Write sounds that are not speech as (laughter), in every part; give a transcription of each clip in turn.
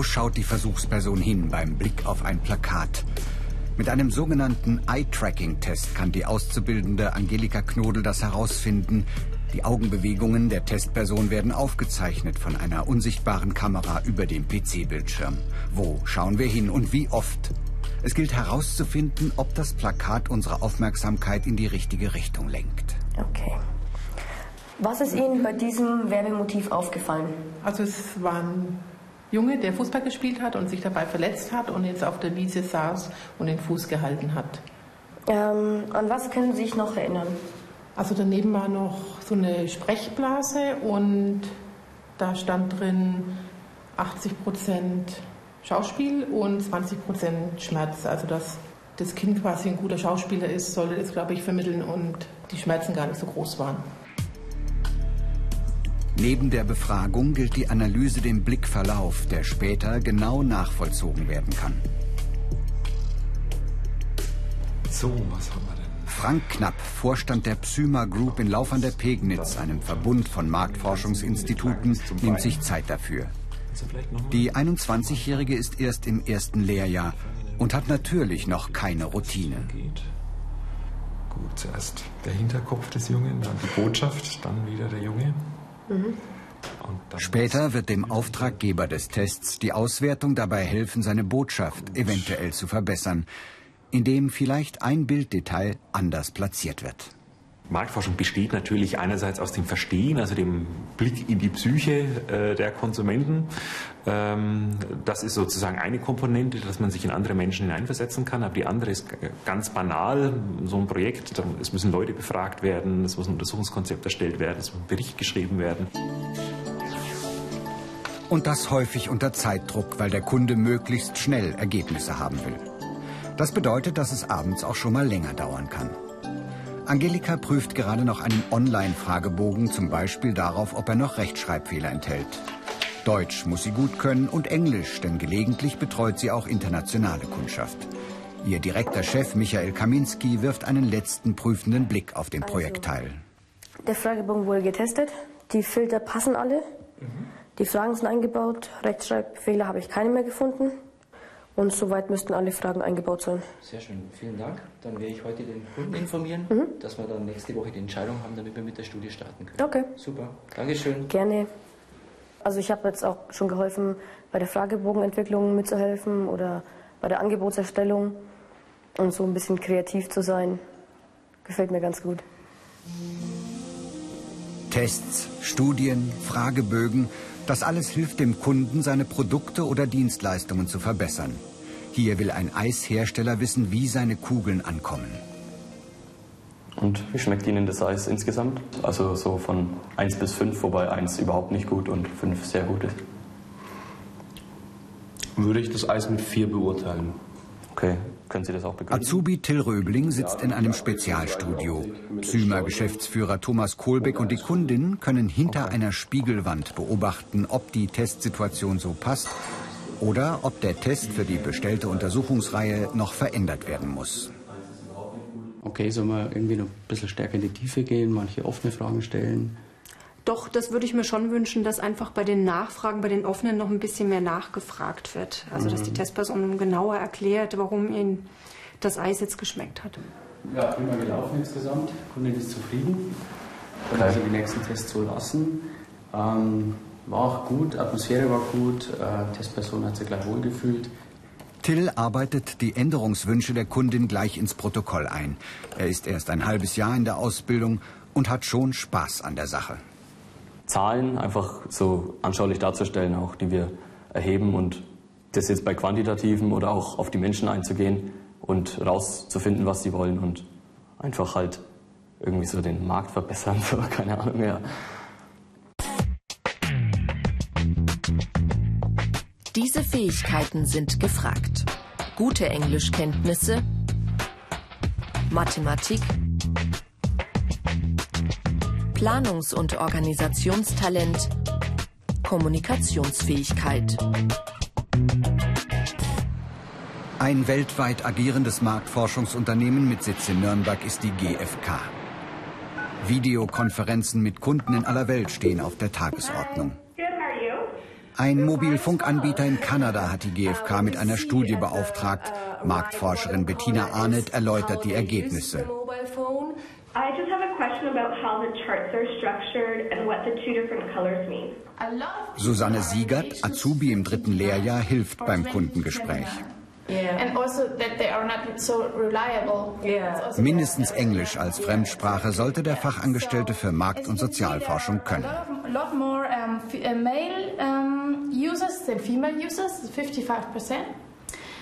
Wo schaut die Versuchsperson hin beim Blick auf ein Plakat? Mit einem sogenannten Eye-Tracking-Test kann die Auszubildende Angelika Knodel das herausfinden. Die Augenbewegungen der Testperson werden aufgezeichnet von einer unsichtbaren Kamera über dem PC-Bildschirm. Wo schauen wir hin und wie oft? Es gilt herauszufinden, ob das Plakat unsere Aufmerksamkeit in die richtige Richtung lenkt. Okay. Was ist Ihnen bei diesem Werbemotiv aufgefallen? Also es war ein Junge, der Fußball gespielt hat und sich dabei verletzt hat und jetzt auf der Wiese saß und den Fuß gehalten hat. Ähm, an was können Sie sich noch erinnern? Also daneben war noch so eine Sprechblase und da stand drin 80 Prozent Schauspiel und 20 Prozent Schmerz. Also dass das Kind quasi ein guter Schauspieler ist, sollte das, glaube ich, vermitteln und die Schmerzen gar nicht so groß waren. Neben der Befragung gilt die Analyse dem Blickverlauf, der später genau nachvollzogen werden kann. So, was haben wir denn? Frank Knapp, Vorstand der Psyma Group in Lauf an der Pegnitz, einem Verbund von Marktforschungsinstituten, nimmt sich Zeit dafür. Die 21-Jährige ist erst im ersten Lehrjahr und hat natürlich noch keine Routine. Gut, zuerst der Hinterkopf des Jungen, dann die Botschaft, dann wieder der Junge. Mhm. Später wird dem Auftraggeber des Tests die Auswertung dabei helfen, seine Botschaft eventuell zu verbessern, indem vielleicht ein Bilddetail anders platziert wird. Marktforschung besteht natürlich einerseits aus dem Verstehen, also dem Blick in die Psyche äh, der Konsumenten. Ähm, das ist sozusagen eine Komponente, dass man sich in andere Menschen hineinversetzen kann. Aber die andere ist ganz banal. So ein Projekt, es müssen Leute befragt werden, es muss ein Untersuchungskonzept erstellt werden, es muss ein Bericht geschrieben werden. Und das häufig unter Zeitdruck, weil der Kunde möglichst schnell Ergebnisse haben will. Das bedeutet, dass es abends auch schon mal länger dauern kann. Angelika prüft gerade noch einen Online-Fragebogen, zum Beispiel darauf, ob er noch Rechtschreibfehler enthält. Deutsch muss sie gut können und Englisch, denn gelegentlich betreut sie auch internationale Kundschaft. Ihr direkter Chef Michael Kaminski wirft einen letzten prüfenden Blick auf den also, Projektteil. Der Fragebogen wurde getestet, die Filter passen alle, mhm. die Fragen sind eingebaut, Rechtschreibfehler habe ich keine mehr gefunden. Und soweit müssten alle Fragen eingebaut sein. Sehr schön, vielen Dank. Dann werde ich heute den Kunden informieren, mhm. dass wir dann nächste Woche die Entscheidung haben, damit wir mit der Studie starten können. Okay. Super, Dankeschön. Gerne. Also ich habe jetzt auch schon geholfen, bei der Fragebogenentwicklung mitzuhelfen oder bei der Angebotserstellung und so ein bisschen kreativ zu sein. Gefällt mir ganz gut. Tests, Studien, Fragebögen, das alles hilft dem Kunden, seine Produkte oder Dienstleistungen zu verbessern. Hier will ein Eishersteller wissen, wie seine Kugeln ankommen. Und wie schmeckt Ihnen das Eis insgesamt? Also so von 1 bis 5, wobei 1 überhaupt nicht gut und 5 sehr gut ist. Würde ich das Eis mit 4 beurteilen. Okay, können Sie das auch begründen? Azubi Till Röbling sitzt in einem Spezialstudio. Psyma-Geschäftsführer Thomas Kohlbeck und die Kundin können hinter einer Spiegelwand beobachten, ob die Testsituation so passt oder ob der Test für die bestellte Untersuchungsreihe noch verändert werden muss. Okay, sollen wir irgendwie noch ein bisschen stärker in die Tiefe gehen, manche offene Fragen stellen? Doch, das würde ich mir schon wünschen, dass einfach bei den Nachfragen, bei den offenen noch ein bisschen mehr nachgefragt wird. Also, dass die mhm. Testperson genauer erklärt, warum ihnen das Eis jetzt geschmeckt hat. Ja, prima gelaufen insgesamt. Kundin ist zufrieden. Können also die nächsten Tests so lassen. Ähm, war auch gut, Atmosphäre war gut, äh, Testperson hat sich gleich wohlgefühlt. Till arbeitet die Änderungswünsche der Kundin gleich ins Protokoll ein. Er ist erst ein halbes Jahr in der Ausbildung und hat schon Spaß an der Sache. Zahlen einfach so anschaulich darzustellen, auch die wir erheben und das jetzt bei quantitativen oder auch auf die Menschen einzugehen und rauszufinden, was sie wollen und einfach halt irgendwie so den Markt verbessern, (laughs) so keine Ahnung mehr. Diese Fähigkeiten sind gefragt. Gute Englischkenntnisse, Mathematik, Planungs- und Organisationstalent, Kommunikationsfähigkeit. Ein weltweit agierendes Marktforschungsunternehmen mit Sitz in Nürnberg ist die GfK. Videokonferenzen mit Kunden in aller Welt stehen auf der Tagesordnung. Ein Mobilfunkanbieter in Kanada hat die GfK mit einer Studie beauftragt. Marktforscherin Bettina Arnett erläutert die Ergebnisse. I just have a question about how the charts are structured and what the two different colors mean. Susanne Siegert, Azubi im dritten Lehrjahr, hilft beim Kundengespräch. Also also Mindestens Englisch als Fremdsprache sollte der Fachangestellte für Markt- und Sozialforschung können.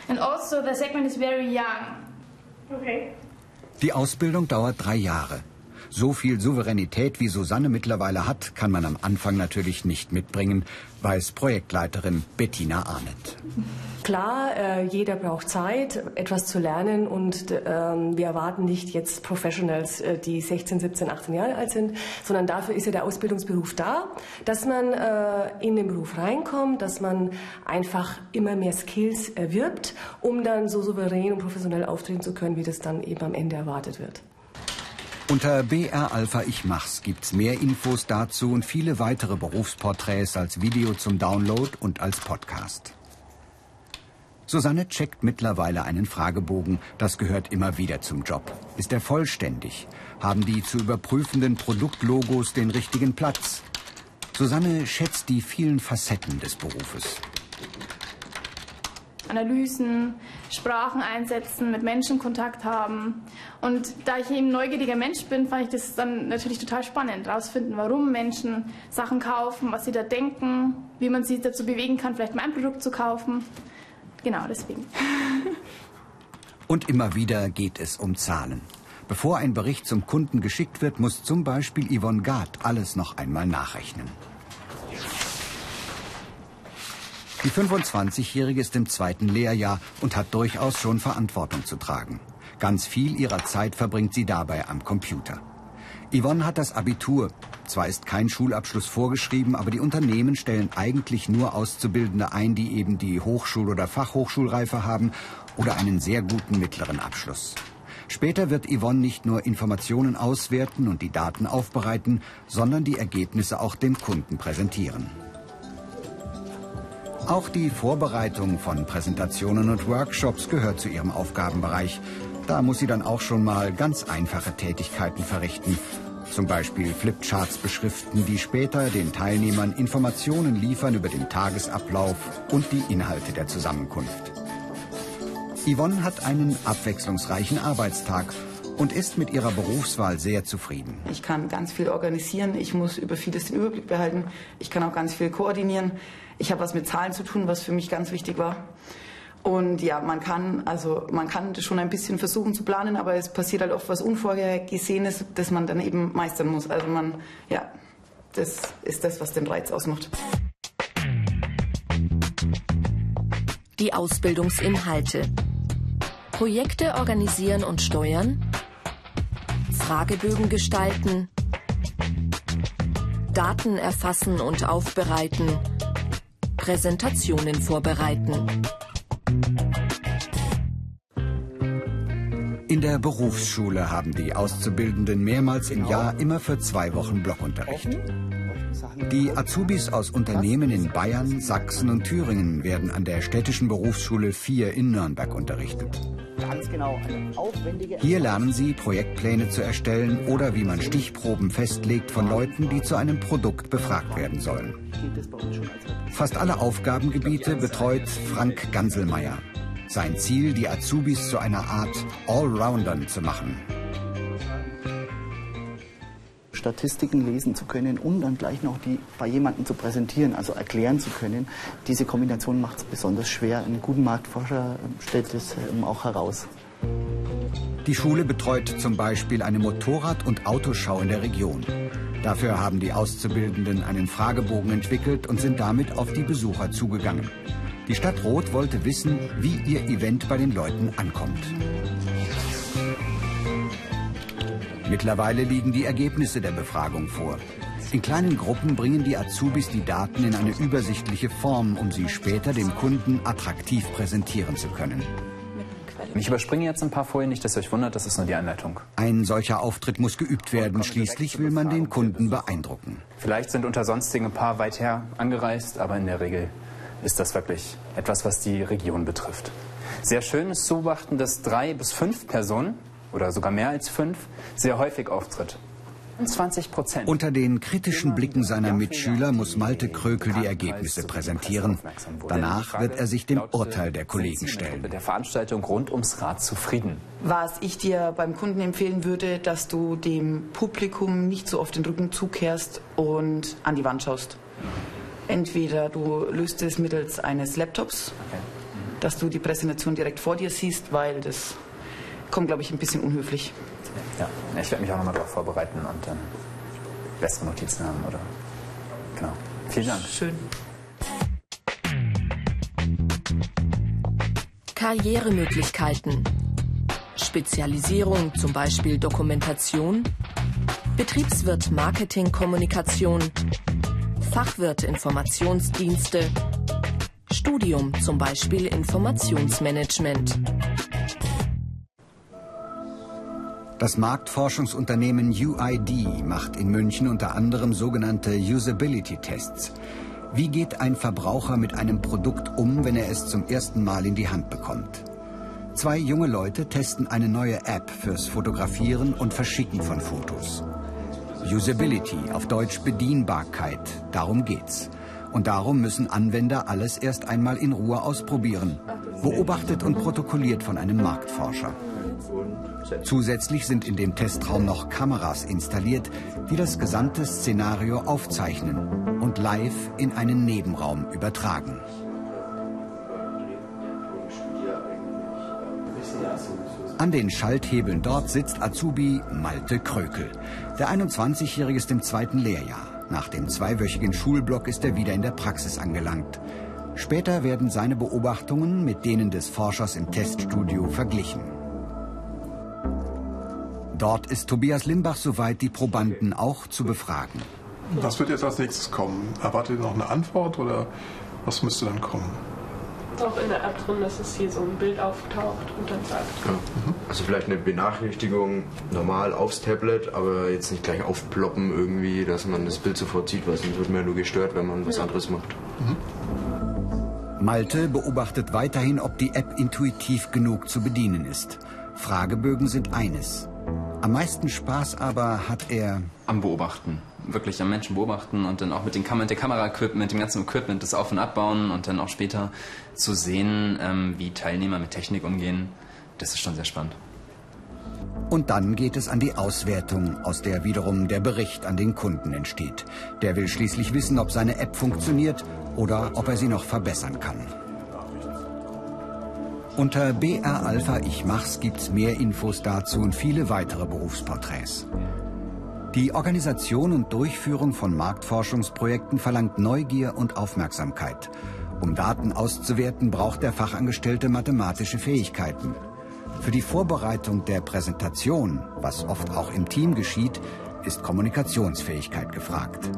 And also the segment is very young. Okay. Die Ausbildung dauert drei Jahre. So viel Souveränität wie Susanne mittlerweile hat, kann man am Anfang natürlich nicht mitbringen, weiß Projektleiterin Bettina Arnett. Klar, äh, jeder braucht Zeit, etwas zu lernen und äh, wir erwarten nicht jetzt Professionals, äh, die 16, 17, 18 Jahre alt sind, sondern dafür ist ja der Ausbildungsberuf da, dass man äh, in den Beruf reinkommt, dass man einfach immer mehr Skills erwirbt, um dann so souverän und professionell auftreten zu können, wie das dann eben am Ende erwartet wird. Unter BR Alpha Ich Mach's gibt's mehr Infos dazu und viele weitere Berufsporträts als Video zum Download und als Podcast. Susanne checkt mittlerweile einen Fragebogen. Das gehört immer wieder zum Job. Ist er vollständig? Haben die zu überprüfenden Produktlogos den richtigen Platz? Susanne schätzt die vielen Facetten des Berufes. Analysen, Sprachen einsetzen, mit Menschen Kontakt haben. Und da ich eben neugieriger Mensch bin, fand ich das dann natürlich total spannend, herausfinden, warum Menschen Sachen kaufen, was sie da denken, wie man sie dazu bewegen kann, vielleicht mein Produkt zu kaufen. Genau, deswegen. (laughs) Und immer wieder geht es um Zahlen. Bevor ein Bericht zum Kunden geschickt wird, muss zum Beispiel Yvonne Gard alles noch einmal nachrechnen. Die 25-Jährige ist im zweiten Lehrjahr und hat durchaus schon Verantwortung zu tragen. Ganz viel ihrer Zeit verbringt sie dabei am Computer. Yvonne hat das Abitur. Zwar ist kein Schulabschluss vorgeschrieben, aber die Unternehmen stellen eigentlich nur Auszubildende ein, die eben die Hochschul- oder Fachhochschulreife haben oder einen sehr guten mittleren Abschluss. Später wird Yvonne nicht nur Informationen auswerten und die Daten aufbereiten, sondern die Ergebnisse auch dem Kunden präsentieren. Auch die Vorbereitung von Präsentationen und Workshops gehört zu ihrem Aufgabenbereich. Da muss sie dann auch schon mal ganz einfache Tätigkeiten verrichten. Zum Beispiel Flipcharts beschriften, die später den Teilnehmern Informationen liefern über den Tagesablauf und die Inhalte der Zusammenkunft. Yvonne hat einen abwechslungsreichen Arbeitstag und ist mit ihrer Berufswahl sehr zufrieden. Ich kann ganz viel organisieren, ich muss über vieles den Überblick behalten, ich kann auch ganz viel koordinieren. Ich habe was mit Zahlen zu tun, was für mich ganz wichtig war. Und ja, man kann, also man kann schon ein bisschen versuchen zu planen, aber es passiert halt oft was Unvorhergesehenes, das man dann eben meistern muss. Also man, ja, das ist das, was den Reiz ausmacht. Die Ausbildungsinhalte. Projekte organisieren und steuern. Fragebögen gestalten. Daten erfassen und aufbereiten. Präsentationen vorbereiten. In der Berufsschule haben die Auszubildenden mehrmals im Jahr immer für zwei Wochen Blockunterricht. Die Azubis aus Unternehmen in Bayern, Sachsen und Thüringen werden an der städtischen Berufsschule 4 in Nürnberg unterrichtet. Hier lernen sie, Projektpläne zu erstellen oder wie man Stichproben festlegt von Leuten, die zu einem Produkt befragt werden sollen. Fast alle Aufgabengebiete betreut Frank Ganselmeier. Sein Ziel, die Azubis zu einer Art Allroundern zu machen. Statistiken lesen zu können und dann gleich noch die bei jemandem zu präsentieren, also erklären zu können. Diese Kombination macht es besonders schwer. Ein guter Marktforscher stellt es ähm, auch heraus. Die Schule betreut zum Beispiel eine Motorrad- und Autoschau in der Region. Dafür haben die Auszubildenden einen Fragebogen entwickelt und sind damit auf die Besucher zugegangen. Die Stadt Roth wollte wissen, wie ihr Event bei den Leuten ankommt. Mittlerweile liegen die Ergebnisse der Befragung vor. In kleinen Gruppen bringen die Azubis die Daten in eine übersichtliche Form, um sie später dem Kunden attraktiv präsentieren zu können. Ich überspringe jetzt ein paar Folien, nicht, dass ihr euch wundert, das ist nur die Anleitung. Ein solcher Auftritt muss geübt werden. Schließlich will man den Kunden beeindrucken. Vielleicht sind unter sonstigen ein paar weit her angereist, aber in der Regel ist das wirklich etwas, was die Region betrifft. Sehr schön ist zu beobachten, dass drei bis fünf Personen oder sogar mehr als fünf sehr häufig auftritt. 20 Prozent. Unter den kritischen Blicken seiner Mitschüler muss Malte Krökel die Ergebnisse präsentieren. Danach wird er sich dem Urteil der Kollegen stellen. Mit der Veranstaltung rund ums Rad zufrieden. Was ich dir beim Kunden empfehlen würde, dass du dem Publikum nicht so oft den Rücken zukehrst und an die Wand schaust. Entweder du löst es mittels eines Laptops, dass du die Präsentation direkt vor dir siehst, weil das kommt, glaube ich, ein bisschen unhöflich. Ja, ich werde mich auch nochmal darauf vorbereiten und dann bessere Notizen haben, oder? Genau. Vielen Dank. Schön. Karrieremöglichkeiten. Spezialisierung, zum Beispiel Dokumentation. Betriebswirt Marketing Kommunikation. Fachwirt Informationsdienste. Studium, zum Beispiel Informationsmanagement. Das Marktforschungsunternehmen UID macht in München unter anderem sogenannte Usability-Tests. Wie geht ein Verbraucher mit einem Produkt um, wenn er es zum ersten Mal in die Hand bekommt? Zwei junge Leute testen eine neue App fürs Fotografieren und Verschicken von Fotos. Usability, auf Deutsch Bedienbarkeit, darum geht's. Und darum müssen Anwender alles erst einmal in Ruhe ausprobieren, beobachtet und protokolliert von einem Marktforscher. Zusätzlich sind in dem Testraum noch Kameras installiert, die das gesamte Szenario aufzeichnen und live in einen Nebenraum übertragen. An den Schalthebeln dort sitzt Azubi Malte Krökel. Der 21-Jährige ist im zweiten Lehrjahr. Nach dem zweiwöchigen Schulblock ist er wieder in der Praxis angelangt. Später werden seine Beobachtungen mit denen des Forschers im Teststudio verglichen. Dort ist Tobias Limbach soweit, die Probanden auch zu befragen. Was wird jetzt als nächstes kommen? Erwartet ihr noch eine Antwort oder was müsste dann kommen? Auch in der App drin, dass es hier so ein Bild auftaucht und dann sagt. Ja. Also vielleicht eine Benachrichtigung normal aufs Tablet, aber jetzt nicht gleich aufploppen irgendwie, dass man das Bild sofort sieht, weil sonst wird man ja nur gestört, wenn man was anderes macht. Mhm. Malte beobachtet weiterhin, ob die App intuitiv genug zu bedienen ist. Fragebögen sind eines. Am meisten Spaß aber hat er am Beobachten. Wirklich am Menschen beobachten und dann auch mit, den Kam mit der Kamera-Equipment, dem ganzen Equipment das Auf- und Abbauen und dann auch später zu sehen, ähm, wie Teilnehmer mit Technik umgehen. Das ist schon sehr spannend. Und dann geht es an die Auswertung, aus der wiederum der Bericht an den Kunden entsteht. Der will schließlich wissen, ob seine App funktioniert oder ob er sie noch verbessern kann. Unter BR Alpha Ich Mach's gibt's mehr Infos dazu und viele weitere Berufsporträts. Die Organisation und Durchführung von Marktforschungsprojekten verlangt Neugier und Aufmerksamkeit. Um Daten auszuwerten, braucht der Fachangestellte mathematische Fähigkeiten. Für die Vorbereitung der Präsentation, was oft auch im Team geschieht, ist Kommunikationsfähigkeit gefragt.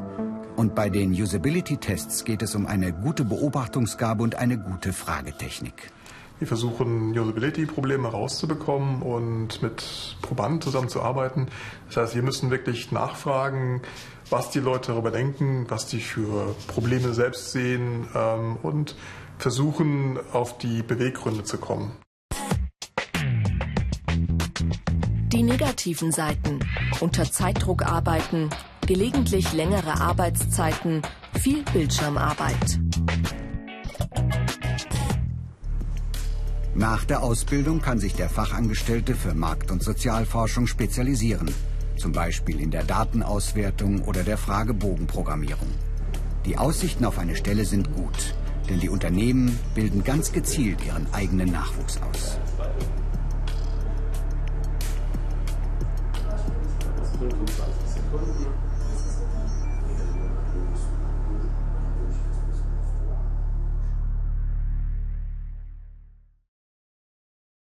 Und bei den Usability-Tests geht es um eine gute Beobachtungsgabe und eine gute Fragetechnik. Wir versuchen Usability-Probleme rauszubekommen und mit Probanden zusammenzuarbeiten. Das heißt, wir müssen wirklich nachfragen, was die Leute darüber denken, was die für Probleme selbst sehen ähm, und versuchen, auf die Beweggründe zu kommen. Die negativen Seiten. Unter Zeitdruck arbeiten, gelegentlich längere Arbeitszeiten, viel Bildschirmarbeit. Nach der Ausbildung kann sich der Fachangestellte für Markt- und Sozialforschung spezialisieren, zum Beispiel in der Datenauswertung oder der Fragebogenprogrammierung. Die Aussichten auf eine Stelle sind gut, denn die Unternehmen bilden ganz gezielt ihren eigenen Nachwuchs aus. Sekunden.